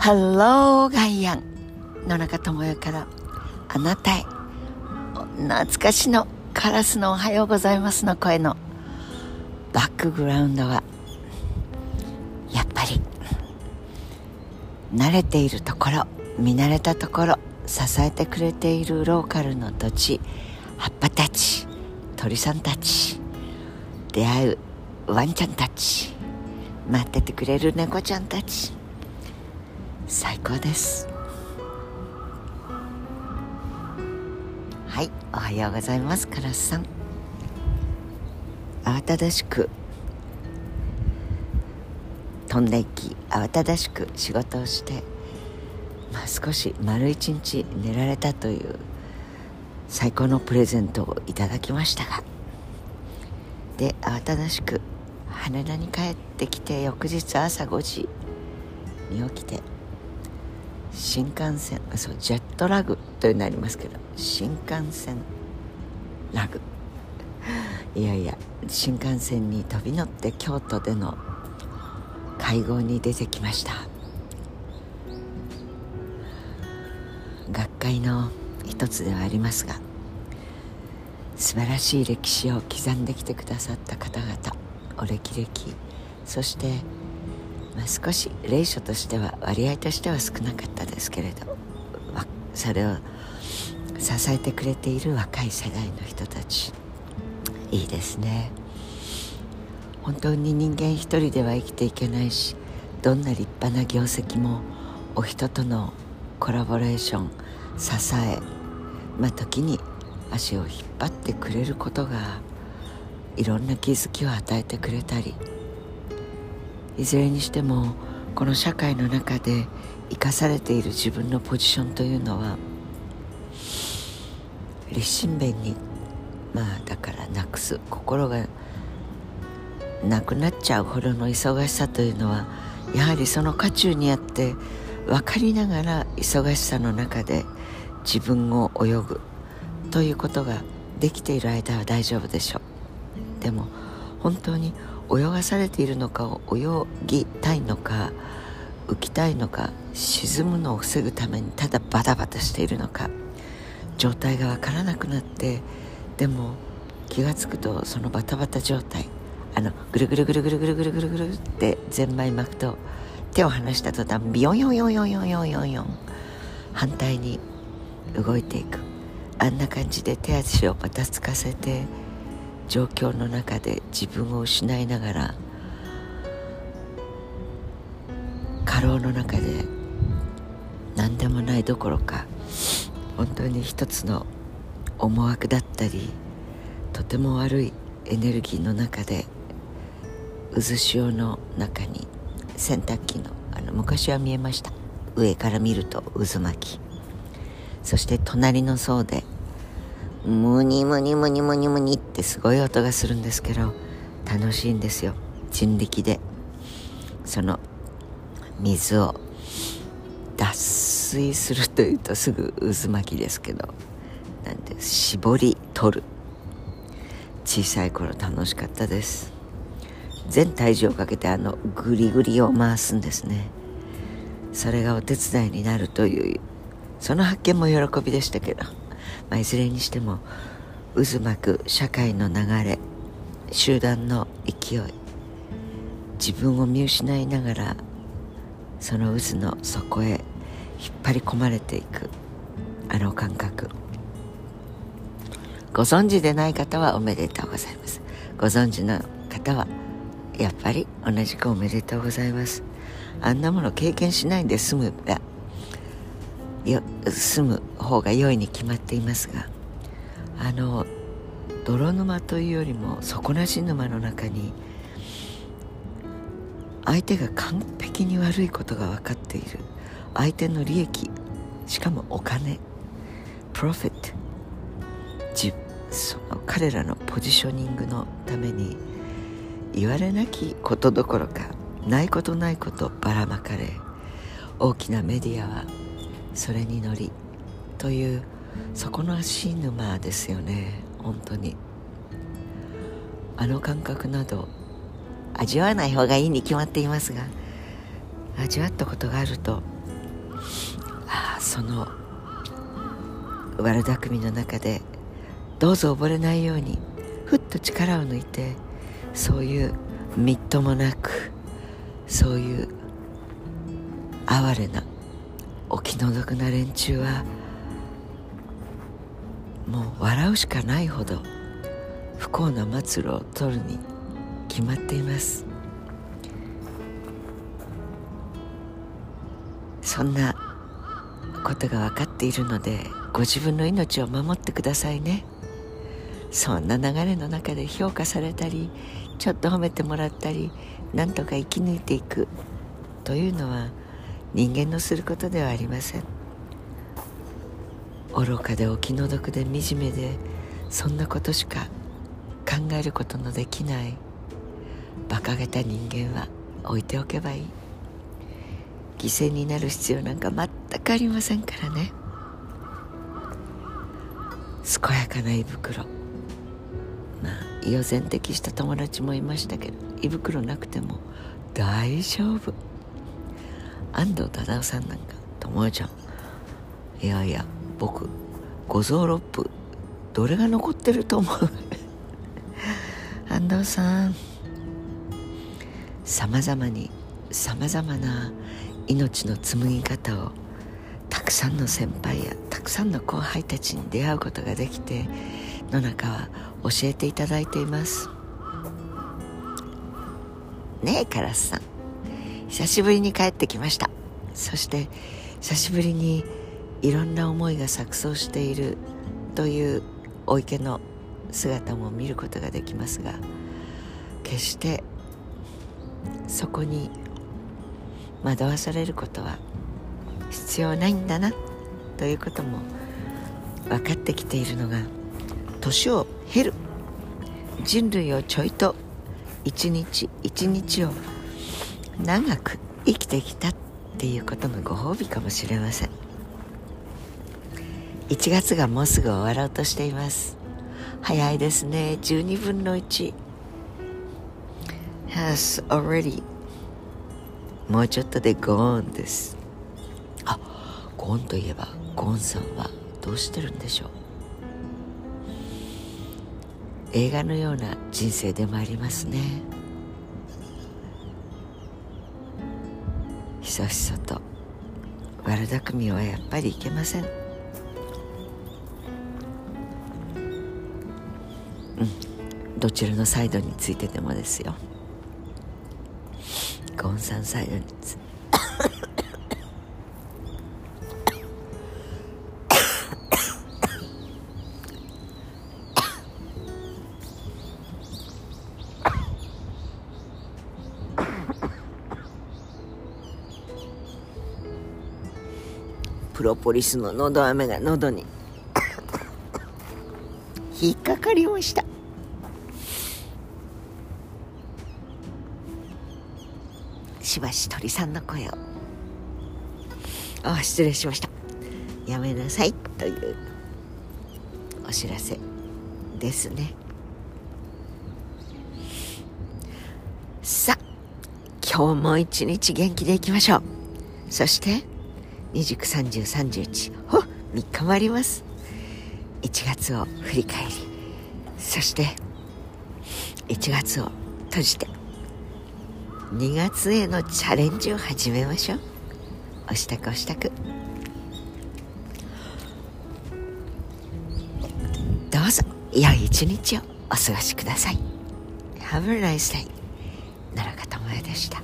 ハローガイアン野中智代からあなたへ。懐かしのカラスのおはようございますの声の。バックグラウンドはやっぱり慣れているところ見慣れたところ支えてくれているローカルの土地葉っぱたち鳥さんたち出会うワンちゃんたち待っててくれる猫ちゃんたち。最高です。はいおはようございます。カラスさん。慌ただしく飛んでいき慌ただしく仕事をしてまあ、少し丸一日寝られたという最高のプレゼントをいただきましたが。で慌ただしく羽田に帰ってきて翌日朝5時に起きて新幹線そうジェットラグというのありますけど新幹線ラグ。いやいや新幹線に飛び乗って京都での会合に出てきました。学会の一つではありますが素晴らしい歴史を刻んできてくださった方々お歴々そして、まあ、少し霊書としては割合としては少なかったですけれどそれを支えてくれている若い世代の人たち。いいですね。本当に人間一人では生きていけないしどんな立派な業績もお人とのコラボレーション支えまあ時に足を引っ張ってくれることがいろんな気づきを与えてくれたりいずれにしてもこの社会の中で生かされている自分のポジションというのは立身弁にまあだからなくす心がなくなっちゃうほどの忙しさというのはやはりその渦中にあって分かりながら忙しさの中で自分を泳ぐということができている間は大丈夫でしょう。でも本当に泳がされているのか泳ぎたいのか浮きたいのか沈むのを防ぐためにただバタバタしているのか状態が分からなくなってでも気が付くとそのバタバタ状態あのぐるぐるぐるぐるぐるぐるぐるぐるってゼンマイ巻くと手を離した途端ビヨンヨンヨンヨンヨンヨンヨンヨン反対に動いていく。あんな感じで手足をばたつかせて状況の中で自分を失いながら過労の中で何でもないどころか本当に一つの思惑だったりとても悪いエネルギーの中で渦潮の中に洗濯機のあの昔は見えました。上から見ると渦巻き。そして隣の層でムニムニムニムニムニってすごい音がするんですけど楽しいんですよ。人力で。その水を脱水するというとすぐ渦巻きですけどなんで絞り取る。小さい頃楽しかったです。全体重をかけてあのグリグリを回すんですね。それがお手伝いになるというその発見も喜びでしたけど、まあ、いずれにしても渦巻く社会の流れ集団の勢い自分を見失いながらその渦の底へ引っ張り込まれていくあの感覚。ご存知でない方はおめでとうございます。ご存知の方はやっぱり同じくおめでとうございます。あんなもの経験しないで済む。が住む方が良いに決まっていますがあの泥沼というよりも底なし沼の中に相手が完璧に悪いことが分かっている。相手の利益しかもお金プロフィットその彼らのポジショニングのために言われなきことどころかないことないことばらまかれ大きなメディアはそれに乗りというそこの足沼ですよね本当に。あの感覚など味わわない方がいいに決まっていますが味わったことがあるとああその悪巧みの中でどうぞ溺れないようにふっと力を抜いてそういうみっともなくそういう哀れなお気の毒な連中はもう笑うしかないほど不幸な末路を取るに決まっています。そんなことが分かっているのでご自分の命を守ってくださいね。そんな流れの中で評価されたりちょっと褒めてもらったりなんとか生き抜いていくというのは人間のすることではありません。愚かでお気の毒で惨めでそんなことしか考えることのできない。馬鹿げた人間は置いておけばいい。犠牲になる必要なんか全くありませんからね。健やかな胃袋。まあ胃を全摘した友達もいましたけど胃袋なくても大丈夫。安藤忠雄さんなんか友ちゃん。いやいや僕五臓六腑どれが残ってると思う？安藤さん。さまざまにさまざまな命の紡ぎ方をたくさんの先輩やたくさんの後輩たちに出会うことができて野中は教えていただいています。ねえカラスさん。久しぶりに帰ってきました。そして久しぶりにいろんな思いが錯綜しているというお池の姿も見ることができますが決してそこに惑わされることは必要ないんだなということも分かってきているのが年を経る。人類をちょいと一日一日を長く生きてきたっていうことのご褒美かもしれません。1月がもうすぐ終わろうとしています。早いですね。12分の1 has already. もうちょっとでゴーンです。あゴーンといえばゴーンさんはどうしてるんでしょう。映画のような人生でもありますね。ひそひそと悪巧みはやっぱりいけません。うん。どちらのサイドについてでもですよ。ゴンさんサイドにつプロポリスののど飴が喉に。引っかかりました。しばし鳥さんの声を。あ失礼しました。やめなさい。という。お知らせですね。さあ今日も一日元気でいきましょう。そして293031ほ3日もあります。1月を振り返り。そして1月を閉じて。2月へのチャレンジを始めましょう。おしたくおしたくどうぞ。良い一日をお過ごしください。Have a nice day 奈良香智也でした。